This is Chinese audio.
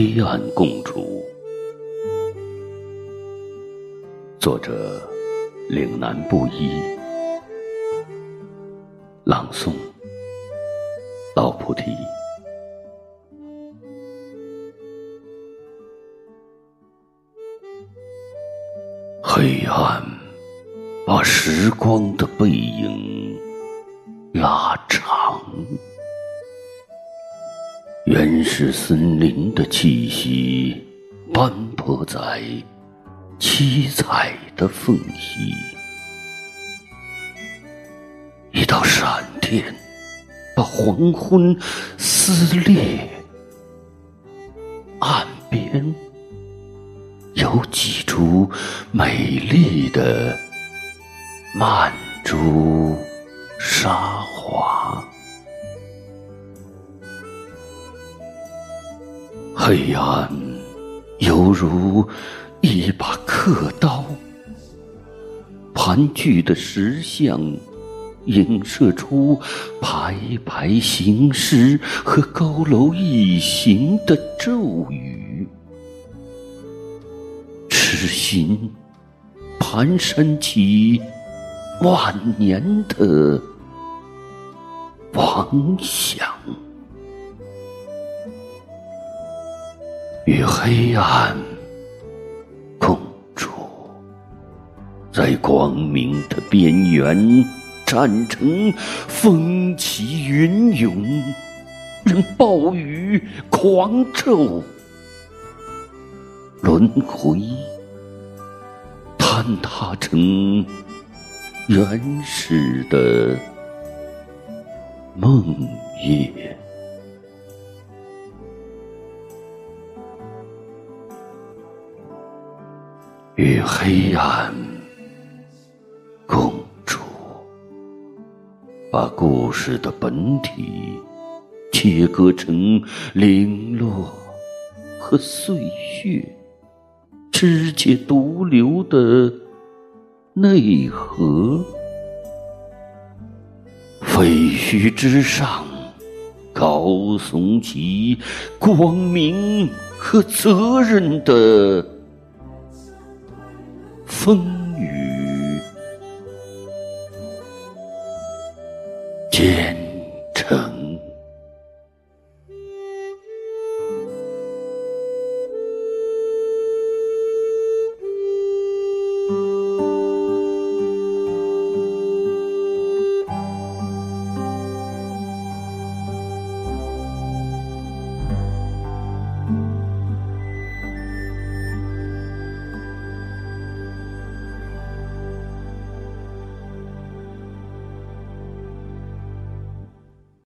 黑暗共处。作者：岭南布衣。朗诵：老菩提。黑暗把时光的背影拉长。原始森林的气息斑驳在七彩的缝隙，一道闪电把黄昏撕裂，岸边有几株美丽的曼珠沙华黑暗犹如一把刻刀，盘踞的石像映射出排排行尸和高楼一行的咒语，痴心蹒跚起万年的妄想。与黑暗共处，在光明的边缘站成风起云涌，任暴雨狂骤，轮回坍塌成原始的梦魇。与黑暗共处，把故事的本体切割成零落和碎屑，肢解毒瘤的内核。废墟之上，高耸起光明和责任的。风雨渐。